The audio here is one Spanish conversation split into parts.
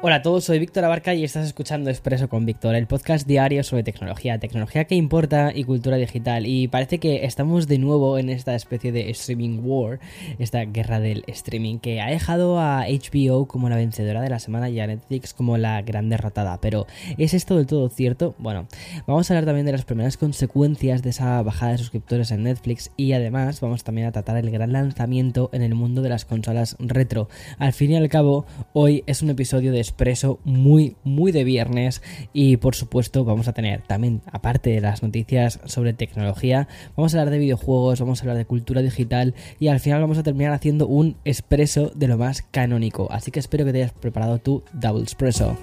Hola a todos, soy Víctor Abarca y estás escuchando Expreso con Víctor, el podcast diario sobre tecnología, tecnología que importa y cultura digital. Y parece que estamos de nuevo en esta especie de streaming war, esta guerra del streaming, que ha dejado a HBO como la vencedora de la semana y a Netflix como la gran derrotada. Pero, ¿es esto del todo cierto? Bueno, vamos a hablar también de las primeras consecuencias de esa bajada de suscriptores en Netflix y además vamos también a tratar el gran lanzamiento en el mundo de las consolas retro. Al fin y al cabo, hoy es un episodio de expreso muy, muy de viernes. Y por supuesto, vamos a tener también, aparte de las noticias sobre tecnología, vamos a hablar de videojuegos, vamos a hablar de cultura digital y al final vamos a terminar haciendo un expreso de lo más canónico. Así que espero que te hayas preparado tu Double Expreso.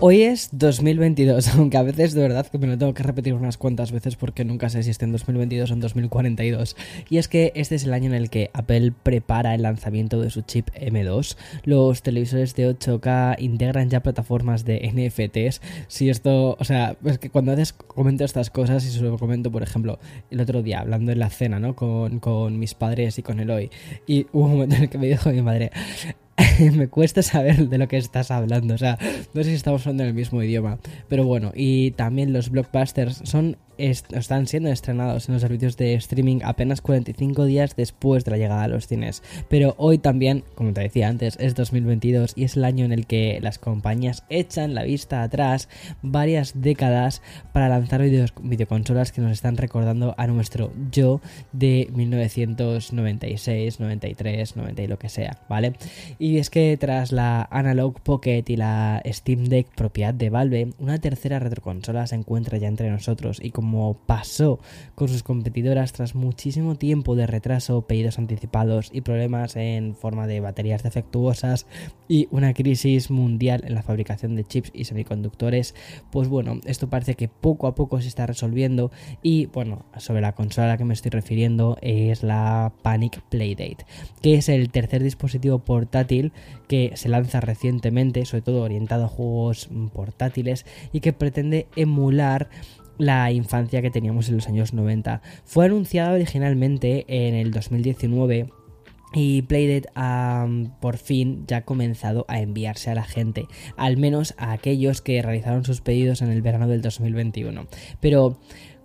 Hoy es 2022, aunque a veces de verdad que me lo tengo que repetir unas cuantas veces porque nunca sé si en 2022 o en 2042. Y es que este es el año en el que Apple prepara el lanzamiento de su chip M2. Los televisores de 8K integran ya plataformas de NFTs. Si esto, o sea, es que cuando haces comento estas cosas y se lo comento, por ejemplo, el otro día hablando en la cena, ¿no? Con, con mis padres y con Eloy. Y hubo un momento en el que me dijo mi madre, me cuesta saber de lo que estás hablando. O sea, no sé si estamos hablando en el mismo idioma. Pero bueno, y también los blockbusters son están siendo estrenados en los servicios de streaming apenas 45 días después de la llegada a los cines. Pero hoy también, como te decía antes, es 2022 y es el año en el que las compañías echan la vista atrás varias décadas para lanzar videoconsolas que nos están recordando a nuestro yo de 1996, 93, 90 y lo que sea, ¿vale? Y es que tras la Analog Pocket y la Steam Deck propiedad de Valve, una tercera retroconsola se encuentra ya entre nosotros y como como pasó con sus competidoras tras muchísimo tiempo de retraso, pedidos anticipados y problemas en forma de baterías defectuosas y una crisis mundial en la fabricación de chips y semiconductores, pues bueno, esto parece que poco a poco se está resolviendo y bueno, sobre la consola a la que me estoy refiriendo es la Panic Playdate, que es el tercer dispositivo portátil que se lanza recientemente, sobre todo orientado a juegos portátiles y que pretende emular la infancia que teníamos en los años 90. Fue anunciada originalmente en el 2019 y Playdate ha por fin ya comenzado a enviarse a la gente, al menos a aquellos que realizaron sus pedidos en el verano del 2021. Pero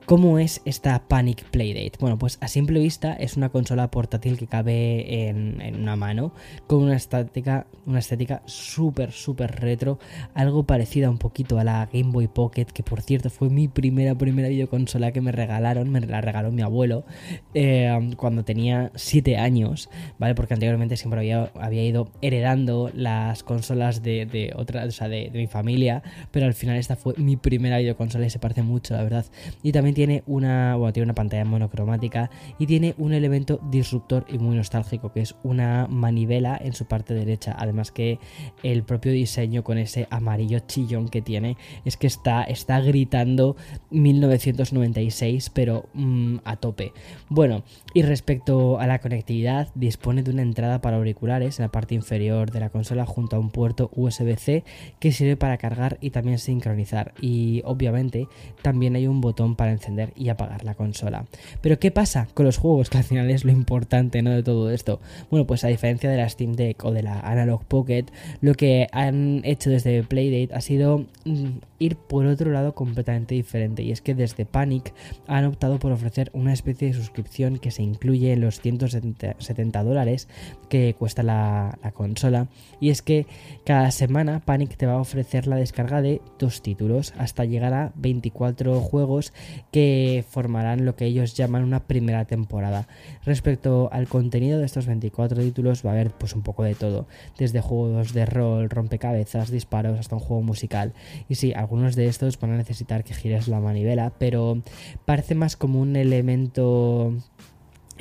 ¿Cómo es esta Panic Playdate? Bueno, pues a simple vista es una consola portátil que cabe en, una mano, con una estética, una estética súper, súper retro, algo parecida un poquito a la Game Boy Pocket, que por cierto fue mi primera, primera videoconsola que me regalaron, me la regaló mi abuelo eh, cuando tenía 7 años, ¿vale? Porque anteriormente siempre había, había ido heredando las consolas de, de otra, o sea, de, de mi familia, pero al final esta fue mi primera videoconsola y se parece mucho, la verdad. Y también tiene una, tiene una pantalla monocromática y tiene un elemento disruptor y muy nostálgico que es una manivela en su parte derecha. Además que el propio diseño con ese amarillo chillón que tiene es que está, está gritando 1996 pero mm, a tope. Bueno, y respecto a la conectividad, dispone de una entrada para auriculares en la parte inferior de la consola junto a un puerto USB-C que sirve para cargar y también sincronizar. Y obviamente también hay un botón para encender y apagar la consola. Pero ¿qué pasa con los juegos? Que al final es lo importante ¿no? de todo esto. Bueno, pues a diferencia de la Steam Deck o de la Analog Pocket, lo que han hecho desde Playdate ha sido mm, ir por otro lado completamente diferente. Y es que desde Panic han optado por ofrecer una especie de suscripción que se incluye en los 170 dólares que cuesta la, la consola. Y es que cada semana Panic te va a ofrecer la descarga de dos títulos hasta llegar a 24 juegos que formarán lo que ellos llaman una primera temporada. Respecto al contenido de estos 24 títulos va a haber pues un poco de todo, desde juegos de rol, rompecabezas, disparos hasta un juego musical. Y sí, algunos de estos van a necesitar que gires la manivela, pero parece más como un elemento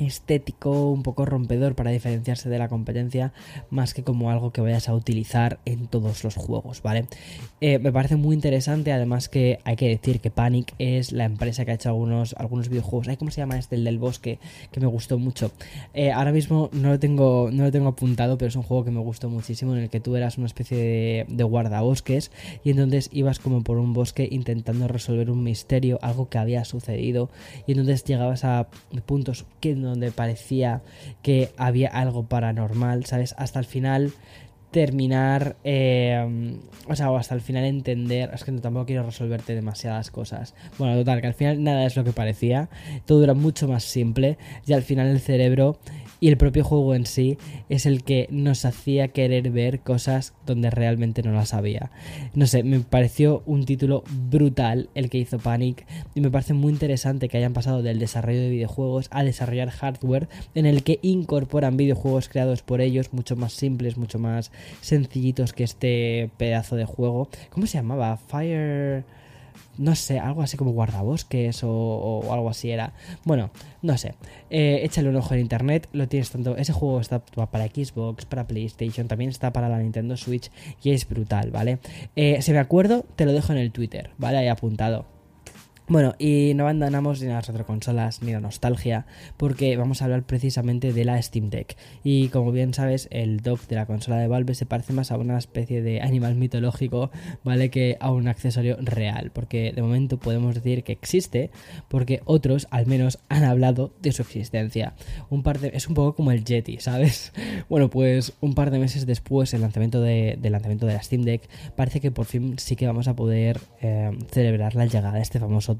estético, un poco rompedor para diferenciarse de la competencia, más que como algo que vayas a utilizar en todos los juegos, ¿vale? Eh, me parece muy interesante, además que hay que decir que Panic es la empresa que ha hecho algunos, algunos videojuegos. ¿Cómo se llama este, el del bosque? Que me gustó mucho. Eh, ahora mismo no lo, tengo, no lo tengo apuntado, pero es un juego que me gustó muchísimo, en el que tú eras una especie de, de guardabosques y entonces ibas como por un bosque intentando resolver un misterio, algo que había sucedido, y entonces llegabas a puntos que no donde parecía que había algo paranormal, ¿sabes? Hasta el final terminar, eh, o sea, o hasta el final entender, es que tampoco quiero resolverte demasiadas cosas. Bueno, total, que al final nada es lo que parecía, todo era mucho más simple y al final el cerebro y el propio juego en sí es el que nos hacía querer ver cosas donde realmente no las había. No sé, me pareció un título brutal el que hizo Panic y me parece muy interesante que hayan pasado del desarrollo de videojuegos a desarrollar hardware en el que incorporan videojuegos creados por ellos mucho más simples, mucho más sencillitos que este pedazo de juego. ¿Cómo se llamaba? Fire no sé, algo así como guardabosques o, algo así era. Bueno, no sé. Eh, échale un ojo en internet, lo tienes tanto. Ese juego está para Xbox, para PlayStation, también está para la Nintendo Switch y es brutal, ¿vale? Eh, si me acuerdo, te lo dejo en el Twitter, ¿vale? Ahí apuntado. Bueno, y no abandonamos ni las retroconsolas ni la nostalgia, porque vamos a hablar precisamente de la Steam Deck. Y como bien sabes, el dock de la consola de Valve se parece más a una especie de animal mitológico, ¿vale? Que a un accesorio real, porque de momento podemos decir que existe, porque otros al menos han hablado de su existencia. Un par de, es un poco como el Yeti, ¿sabes? Bueno, pues un par de meses después del lanzamiento de, del lanzamiento de la Steam Deck, parece que por fin sí que vamos a poder eh, celebrar la llegada de este famoso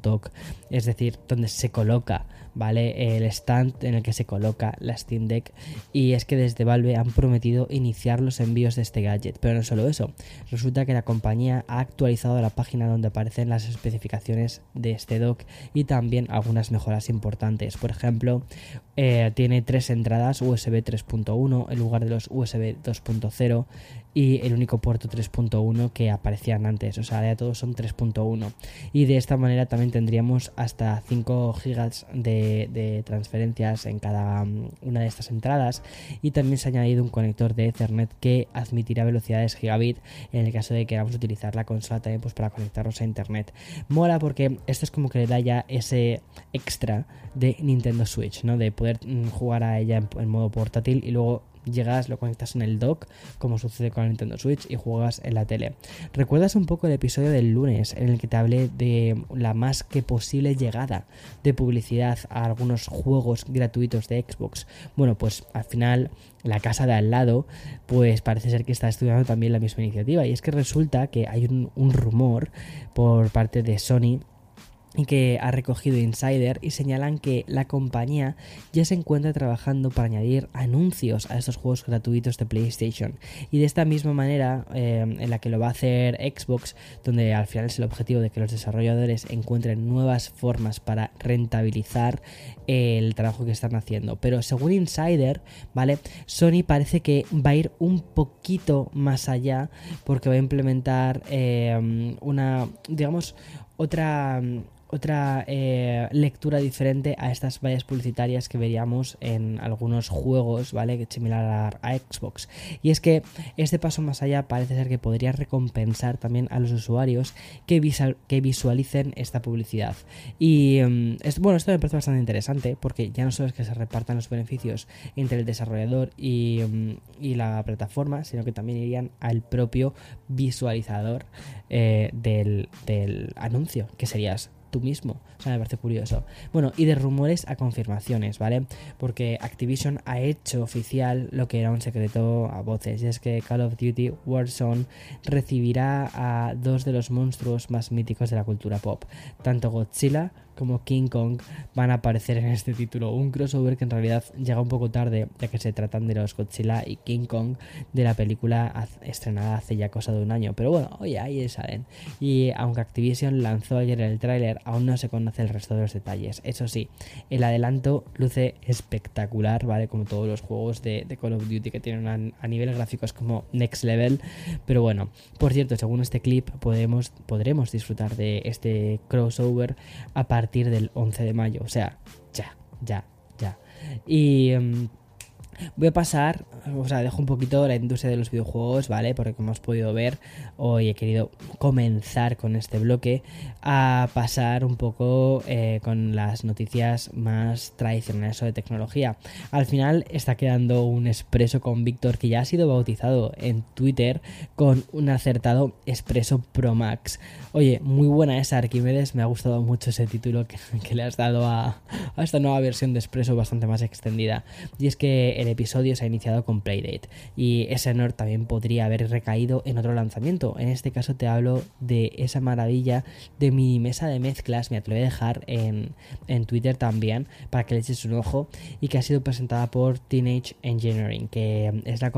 es decir, donde se coloca, ¿vale? El stand en el que se coloca la Steam Deck. Y es que desde Valve han prometido iniciar los envíos de este gadget. Pero no solo eso, resulta que la compañía ha actualizado la página donde aparecen las especificaciones de este dock y también algunas mejoras importantes. Por ejemplo, eh, tiene tres entradas USB 3.1 en lugar de los USB 2.0 y el único puerto 3.1 que aparecían antes, o sea, ya todos son 3.1 y de esta manera también tendríamos hasta 5 gigas de, transferencias en cada mm, una de estas entradas y también se ha añadido un conector de Ethernet que admitirá velocidades gigabit en el caso de que queramos utilizar la consola también pues para conectarnos a internet. Mola porque esto es como que le da ya ese extra de Nintendo Switch, ¿no? De poder mm, jugar a ella en modo portátil y luego llegas, lo conectas en el dock, como sucede con la Nintendo Switch, y juegas en la tele. ¿Recuerdas un poco el episodio del lunes en el que te hablé de la más que posible llegada de publicidad a algunos juegos gratuitos de Xbox? Bueno, pues al final la casa de al lado, pues parece ser que está estudiando también la misma iniciativa. Y es que resulta que hay un rumor por parte de Sony que ha recogido Insider y señalan que la compañía ya se encuentra trabajando para añadir anuncios a estos juegos gratuitos de PlayStation. Y de esta misma manera eh, en la que lo va a hacer Xbox donde al final es el objetivo de que los desarrolladores encuentren nuevas formas para rentabilizar el trabajo que están haciendo. Pero según Insider vale Sony parece que va a ir un poquito más allá porque va a implementar eh, una digamos otra otra eh, lectura diferente a estas vallas publicitarias que veríamos en algunos juegos, ¿vale? Similar a, Xbox. Y es que este paso más allá parece ser que podría recompensar también a los usuarios que, que visualicen esta publicidad. Y mm, es, bueno, esto me parece bastante interesante porque ya no solo es que se repartan los beneficios entre el desarrollador y, mm, y la plataforma, sino que también irían al propio visualizador eh, del, del anuncio, que serías tú mismo. O sea, me parece curioso. Bueno, y de rumores a confirmaciones, ¿vale? Porque Activision ha hecho oficial lo que era un secreto a voces. Y es que Call of Duty Warzone recibirá a dos de los monstruos más míticos de la cultura pop. Tanto Godzilla como King Kong van a aparecer en este título. Un crossover que en realidad llega un poco tarde, ya que se tratan de los Godzilla y King Kong de la película estrenada hace ya cosa de un año. Pero bueno, oye, ahí salen. Y aunque Activision lanzó ayer el tráiler, aún no se conoce el resto de los detalles. Eso sí, el adelanto luce espectacular, ¿vale? Como todos los juegos de, Call of Duty que tienen a, a nivel gráficos como Next Level. Pero bueno, por cierto, según este clip podemos, podremos disfrutar de este crossover a partir del 11 de mayo. O sea, ya, ya, ya. Y... mm, Voy a pasar, o sea, dejo un poquito la industria de los videojuegos, ¿vale? Porque como has podido ver, hoy he querido comenzar con este bloque a pasar un poco eh, con las noticias más tradicionales sobre tecnología. Al final está quedando un expreso con Víctor que ya ha sido bautizado en Twitter con un acertado expreso Pro Max. Oye, muy buena esa Arquímedes, me ha gustado mucho ese título que, le has dado a, a esta nueva versión de expreso bastante más extendida. Y es que el episodio se ha iniciado con Playdate y ese honor también podría haber recaído en otro lanzamiento. En este caso te hablo de esa maravilla de mi mesa de mezclas, me lo voy a dejar en, en Twitter también para que le eches un ojo y que ha sido presentada por Teenage Engineering, que es la,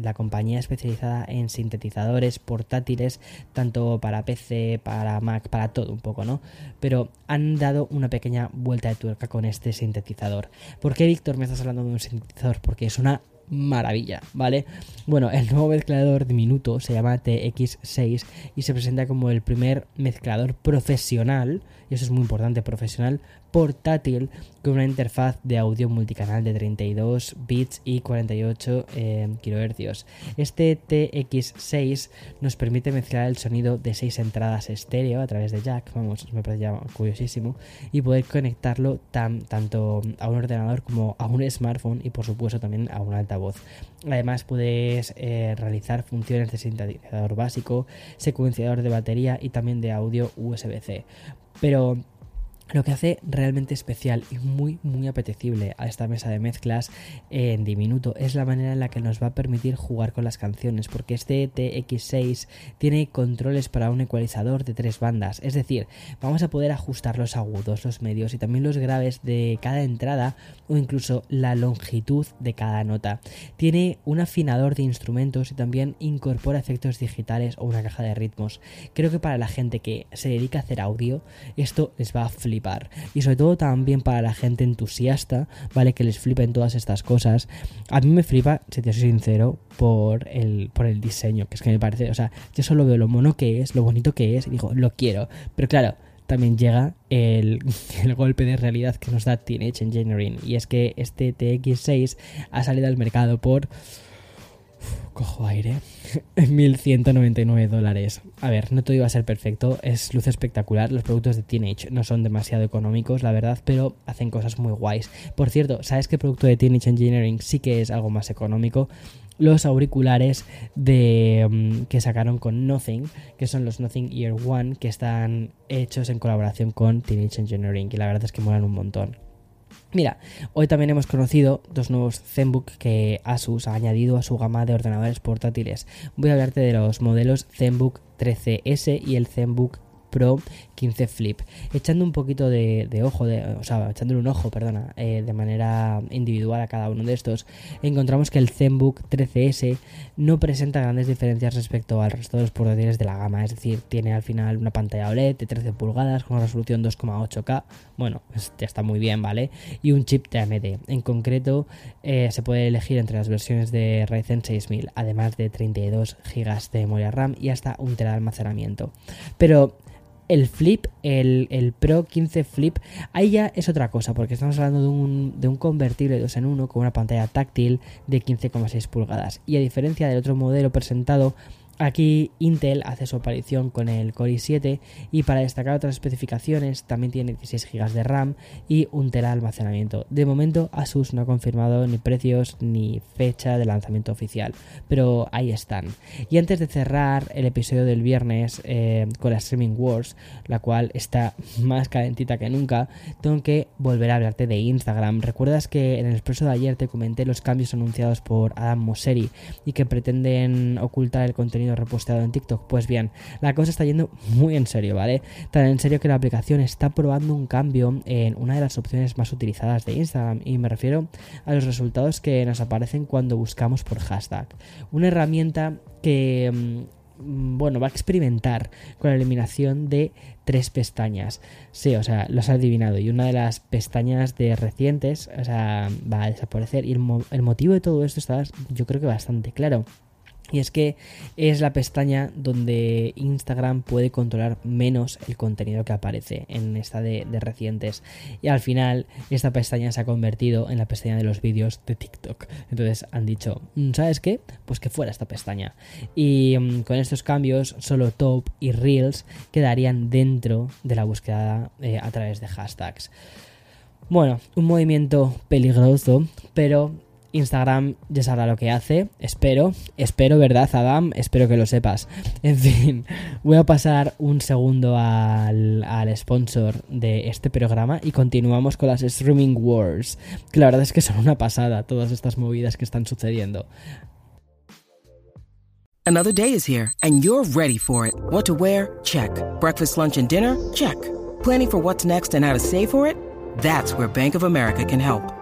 la compañía especializada en sintetizadores portátiles, tanto para PC, para Mac, para todo un poco, ¿no? Pero han dado una pequeña vuelta de tuerca con este sintetizador. ¿Por qué, Víctor, me estás hablando de un sintetizador? Porque es una maravilla, ¿vale? Bueno, el nuevo mezclador diminuto se llama TX6 y se presenta como el primer mezclador profesional, y eso es muy importante, profesional, portátil, con una interfaz de audio multicanal de 32 bits y 48 eh, kHz. Este TX6 nos permite mezclar el sonido de 6 entradas estéreo a través de jack, vamos, me parece ya curiosísimo, y poder conectarlo tan, tanto a un ordenador como a un smartphone y por supuesto también a un altavoz. Además puedes eh, realizar funciones de sintetizador básico, secuenciador de batería y también de audio USB-C. Pero lo que hace realmente especial y muy muy apetecible a esta mesa de mezclas en diminuto es la manera en la que nos va a permitir jugar con las canciones porque este TX6 tiene controles para un ecualizador de tres bandas. Es decir vamos a poder ajustar los agudos los medios y también los graves de cada entrada o incluso la longitud de cada nota. Tiene un afinador de instrumentos y también incorpora efectos digitales o una caja de ritmos. Creo que para la gente que se dedica a hacer audio esto les va a flipar y sobre todo también para la gente entusiasta, ¿vale? Que les flipen todas estas cosas. A mí me flipa, si te soy sincero, por el, por el diseño, que es que me parece, o sea, yo solo veo lo mono que es, lo bonito que es, y digo, lo quiero. Pero claro, también llega el, el, golpe de realidad que nos da Teenage Engineering. Y es que este TX6 ha salido al mercado por. Cojo aire. 1199 dólares. A ver, no todo iba a ser perfecto, es luz espectacular. Los productos de Teenage no son demasiado económicos, la verdad, pero hacen cosas muy guays. Por cierto, ¿sabes qué producto de Teenage Engineering sí que es algo más económico? Los auriculares de um, que sacaron con Nothing, que son los Nothing Ear One, que están hechos en colaboración con Teenage Engineering, y la verdad es que molan un montón. Mira, hoy también hemos conocido dos nuevos ZenBook que Asus ha añadido a su gama de ordenadores portátiles. Voy a hablarte de los modelos ZenBook 13S y el ZenBook Pro 15 Flip. Echando un poquito de, ojo, de, o sea, echándole un ojo, perdona, eh, de manera individual a cada uno de estos, encontramos que el ZenBook 13S no presenta grandes diferencias respecto al resto de los portátiles de la gama. Es decir, tiene al final una pantalla OLED de 13 pulgadas con resolución 2,8K. Bueno, ya está muy bien, ¿vale? Y un chip de AMD. En concreto, eh, se puede elegir entre las versiones de Ryzen 6000, además de 32 GB de memoria RAM y hasta un tera de almacenamiento. Pero el Flip, el, el, Pro 15 Flip, ahí ya es otra cosa, porque estamos hablando de un, de un convertible 2 en 1 con una pantalla táctil de 15,6 pulgadas. Y a diferencia del otro modelo presentado, Aquí Intel hace su aparición con el Core i7 y para destacar otras especificaciones también tiene 16 GB de RAM y un tera almacenamiento. De momento Asus no ha confirmado ni precios ni fecha de lanzamiento oficial, pero ahí están. Y antes de cerrar el episodio del viernes eh, con la Streaming Wars, la cual está más calentita que nunca, tengo que volver a hablarte de Instagram. ¿Recuerdas que en el expreso de ayer te comenté los cambios anunciados por Adam Mosseri y que pretenden ocultar el contenido reposteado en TikTok. Pues bien, la cosa está yendo muy en serio, ¿vale? Tan en serio que la aplicación está probando un cambio en una de las opciones más utilizadas de Instagram y me refiero a los resultados que nos aparecen cuando buscamos por hashtag. Una herramienta que bueno, va a experimentar con la eliminación de tres pestañas. Sí, o sea, lo has adivinado. Y una de las pestañas de recientes, o sea, va a desaparecer. Y el, el motivo de todo esto está, yo creo que bastante claro. Y es que es la pestaña donde Instagram puede controlar menos el contenido que aparece en esta de, recientes. Y al final esta pestaña se ha convertido en la pestaña de los vídeos de TikTok. Entonces han dicho, mm, ¿sabes qué? Pues que fuera esta pestaña. Y mm, con estos cambios solo Top y Reels quedarían dentro de la búsqueda eh, a través de hashtags. Bueno, un movimiento peligroso, pero Instagram ya sabrá lo que hace, espero, espero, ¿verdad, Adam? Espero que lo sepas. En fin, voy a pasar un segundo al, al sponsor de este programa y continuamos con las Streaming Wars, que la verdad es que son una pasada todas estas movidas que están sucediendo. Another day is here and you're ready for it. What to wear? Check. Breakfast, lunch and dinner? Check. Planning for what's next and how to save for it? That's where Bank of America can help.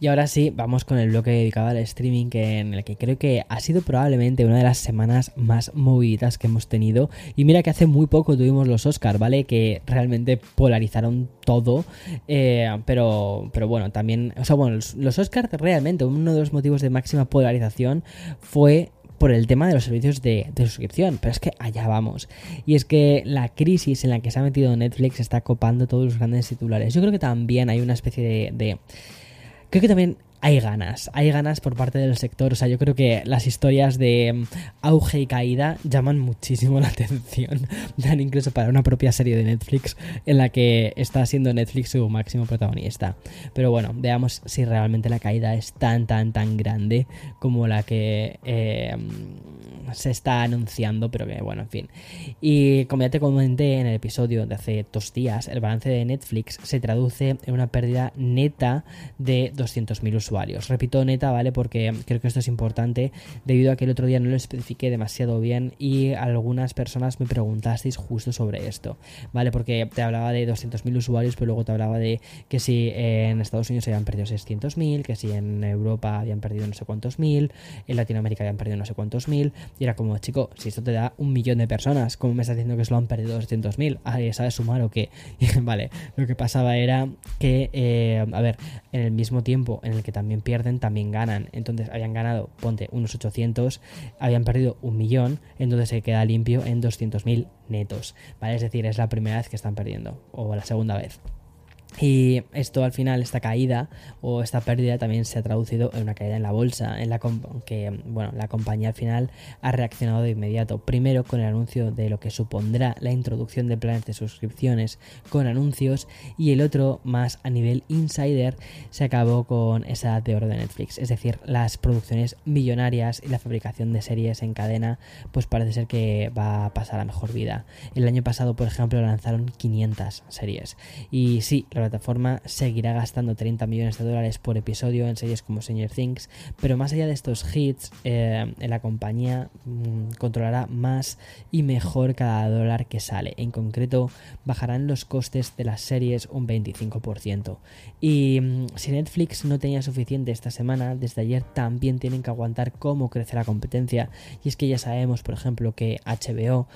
Y ahora sí, vamos con el bloque dedicado al streaming, que en el que creo que ha sido probablemente una de las semanas más movidas que hemos tenido. Y mira que hace muy poco tuvimos los Oscars, ¿vale? Que realmente polarizaron todo. Eh, pero, pero bueno, también. O sea, bueno, los, Oscars realmente, uno de los motivos de máxima polarización fue por el tema de los servicios de, suscripción, pero es que allá vamos. Y es que la crisis en la que se ha metido Netflix está copando todos los grandes titulares. Yo creo que también hay una especie de Creo que también hay ganas, hay ganas por parte del sector. O sea, yo creo que las historias de mm, auge y caída llaman muchísimo la atención. Dan incluso para una propia serie de Netflix en la que está siendo Netflix su máximo protagonista. Pero bueno, veamos si realmente la caída es tan, tan, tan grande como la que eh, se está anunciando. Pero que bueno, en fin. Y como ya te comenté en el episodio de hace dos días, el balance de Netflix se traduce en una pérdida neta de 200.000 usuarios Repito neta, ¿vale? Porque creo que esto es importante debido a que el otro día no lo especifiqué demasiado bien y algunas personas me preguntasteis justo sobre esto, ¿vale? Porque te hablaba de 200.000 usuarios, pero luego te hablaba de que si en Estados Unidos habían perdido 600.000, que si en Europa habían perdido no sé cuántos mil, en Latinoamérica habían perdido no sé cuántos mil, y era como, chico, si esto te da un millón de personas, ¿cómo me estás diciendo que solo han perdido 200.000? Ah, ¿sabes sumar o qué? vale, lo que pasaba era que, eh, a ver, en el mismo tiempo en el que también pierden, también ganan. Entonces habían ganado, ponte, unos 800, habían perdido un millón, entonces se queda limpio en 200.000 netos, ¿vale? Es decir, es la primera vez que están perdiendo, o la segunda vez. Y esto al final, esta caída o esta pérdida también se ha traducido en una caída en la bolsa, en la que bueno, la compañía al final ha reaccionado de inmediato. Primero con el anuncio de lo que supondrá la introducción de planes de suscripciones con anuncios y el otro más a nivel insider se acabó con esa edad de oro de Netflix. Es decir, las producciones millonarias y la fabricación de series en cadena pues parece ser que va a pasar a mejor vida. El año pasado, por ejemplo, lanzaron 500 series. Y sí, la plataforma seguirá gastando 30 millones de dólares por episodio en series como Stranger Things, pero más allá de estos hits, eh, la compañía mm, controlará más y mejor cada dólar que sale. En concreto, bajarán los costes de las series un 25%. Y mm, si Netflix no tenía suficiente esta semana, desde ayer también tienen que aguantar cómo crece la competencia. Y es que ya sabemos, por ejemplo, que HBO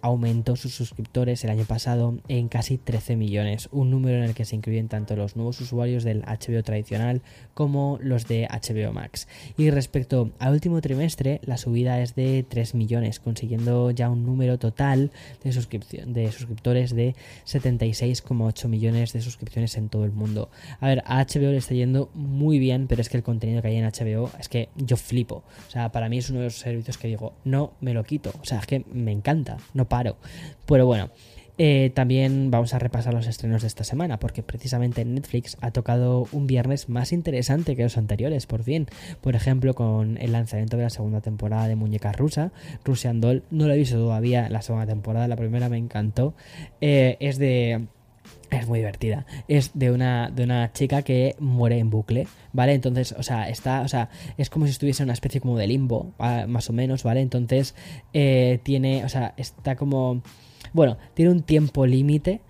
aumentó sus suscriptores el año pasado en casi 13 millones, un número en el que se incluyen tanto los nuevos usuarios del HBO tradicional como los de HBO Max. Y respecto al último trimestre, la subida es de 3 millones, consiguiendo ya un número total de, de suscriptores de 76,8 millones de suscripciones en todo el mundo. A ver, a HBO le está yendo muy bien, pero es que el contenido que hay en HBO es que yo flipo. O sea, para mí es uno de los servicios que digo, no me lo quito. O sea, es que me encanta, paro. Pero bueno, eh, también vamos a repasar los estrenos de esta semana, porque precisamente Netflix ha tocado un viernes más interesante que los anteriores, por fin. Por ejemplo, con el lanzamiento de la segunda temporada de Muñeca Rusa, Russian Doll. No lo he visto todavía la segunda temporada, la primera me encantó. Eh, es de es muy divertida. Es de una, de una chica que muere en bucle, ¿vale? Entonces, o sea, está, o sea, es como si estuviese en una especie como de limbo, más o menos, ¿vale? Entonces, eh, tiene, o sea, está como, bueno, tiene un tiempo límite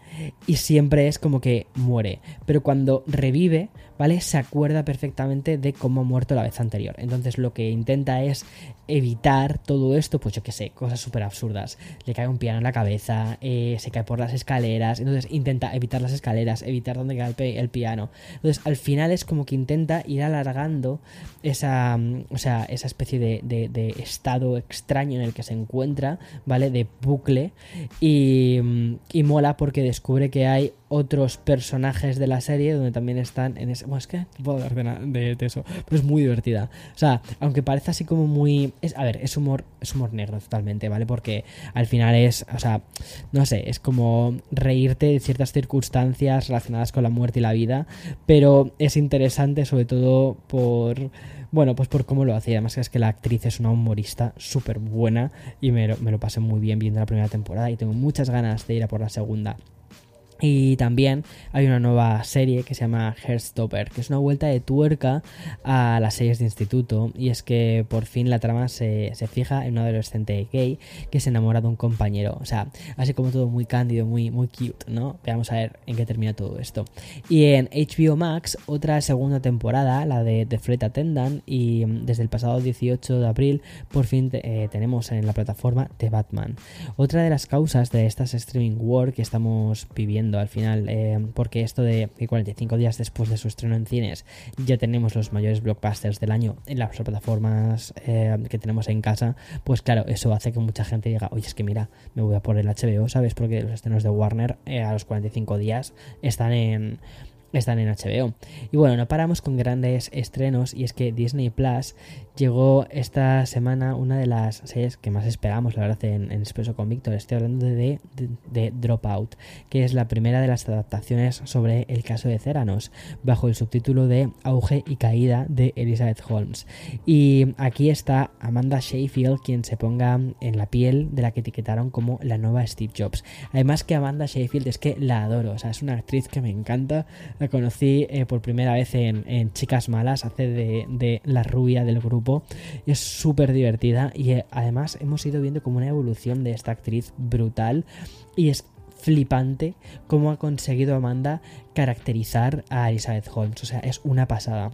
y siempre es como que muere. Pero cuando revive, ¿vale? Se acuerda perfectamente de cómo ha muerto la vez anterior. Entonces lo que intenta es evitar todo esto, pues yo qué sé, cosas súper absurdas. Le cae un piano en la cabeza, eh, se cae por las escaleras, entonces intenta evitar las escaleras, evitar donde cae el, piano. Entonces al final es como que intenta ir alargando esa, mm, o sea, esa especie de, de estado extraño en el que se encuentra, ¿vale? De bucle y, mm, y mola porque descubre que hay otros personajes de la serie donde también están en ese... Bueno, es que no puedo hablar de, eso, pero es muy divertida. O sea, aunque parece así como muy... Es, a ver, es humor, es humor negro totalmente, ¿vale? Porque al final es, o sea, no sé, es como reírte de ciertas circunstancias relacionadas con la muerte y la vida, pero es interesante sobre todo por... Bueno, pues por cómo lo hacía. Además es que la actriz es una humorista súper buena y me me lo pasé muy bien viendo la primera temporada y tengo muchas ganas de ir a por la segunda. Y también hay una nueva serie que se llama Heartstopper, que es una vuelta de tuerca a las series de instituto. Y es que por fin la trama se, fija en un adolescente gay que se enamora de un compañero. O sea, así como todo muy cándido, muy, muy cute, ¿no? Veamos a ver en qué termina todo esto. Y en HBO Max, otra segunda temporada, la de The Flight Attendant. Y desde el pasado 18 de abril, por fin eh, tenemos en la plataforma The Batman. Otra de las causas de estas streaming war que estamos viviendo al final, eh, porque esto de que 45 días después de su estreno en cines ya tenemos los mayores blockbusters del año en las plataformas eh, que tenemos en casa, pues claro, eso hace que mucha gente diga, oye, es que mira, me voy a poner el HBO, ¿sabes? Porque los estrenos de Warner eh, a los 45 días están en están en HBO. Y bueno, no paramos con grandes estrenos y es que Disney Plus llegó esta semana una de las series que más esperamos, la verdad, en, Expreso con Víctor. Estoy hablando de, de, Dropout, que es la primera de las adaptaciones sobre el caso de Ceranos, bajo el subtítulo de Auge y Caída de Elizabeth Holmes. Y aquí está Amanda Sheffield, quien se ponga en la piel de la que etiquetaron como la nueva Steve Jobs. Además que Amanda Sheffield es que la adoro, o sea, es una actriz que me encanta. La conocí eh, por primera vez en, Chicas Malas, hace de, de la rubia del grupo es súper divertida y eh, además hemos ido viendo como una evolución de esta actriz brutal y es flipante cómo ha conseguido Amanda caracterizar a Elizabeth Holmes. O sea, es una pasada.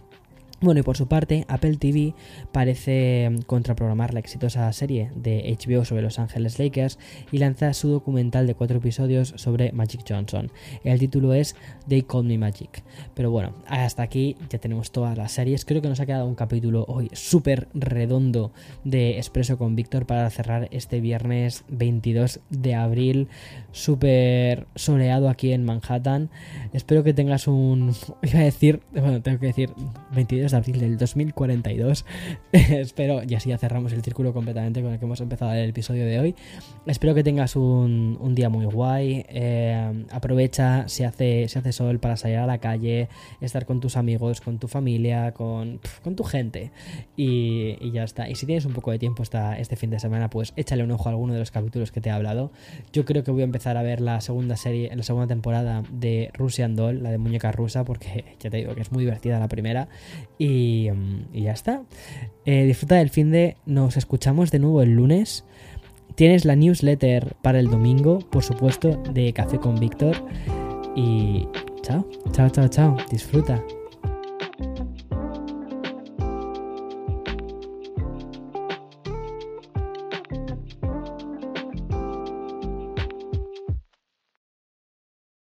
Bueno, y por su parte, Apple TV parece contraprogramar la exitosa serie de HBO sobre Los Ángeles Lakers y lanza su documental de cuatro episodios sobre Magic Johnson. El título es They Call Me Magic. Pero bueno, hasta aquí ya tenemos todas las series. Creo que nos ha quedado un capítulo hoy súper redondo de Expreso con Víctor para cerrar este viernes 22 de abril, súper soleado aquí en Manhattan. Espero que tengas un... Iba a decir, bueno, tengo que decir 22 de abril del 2042. Espero, y así ya cerramos el círculo completamente con el que hemos empezado el episodio de hoy. Espero que tengas un, día muy guay. Eh, aprovecha si hace, si hace sol para salir a la calle, estar con tus amigos, con tu familia, con, con tu gente. Y, ya está. Y si tienes un poco de tiempo esta, este fin de semana, pues échale un ojo a alguno de los capítulos que te he hablado. Yo creo que voy a empezar a ver la segunda serie, la segunda temporada de Russian Doll, la de muñeca rusa, porque ya te digo que es muy divertida la primera. Y, ya está. Eh, disfruta del fin de. Nos escuchamos de nuevo el lunes. Tienes la newsletter para el domingo, por supuesto, de Café con Víctor. Y chao, chao, chao, chao. Disfruta.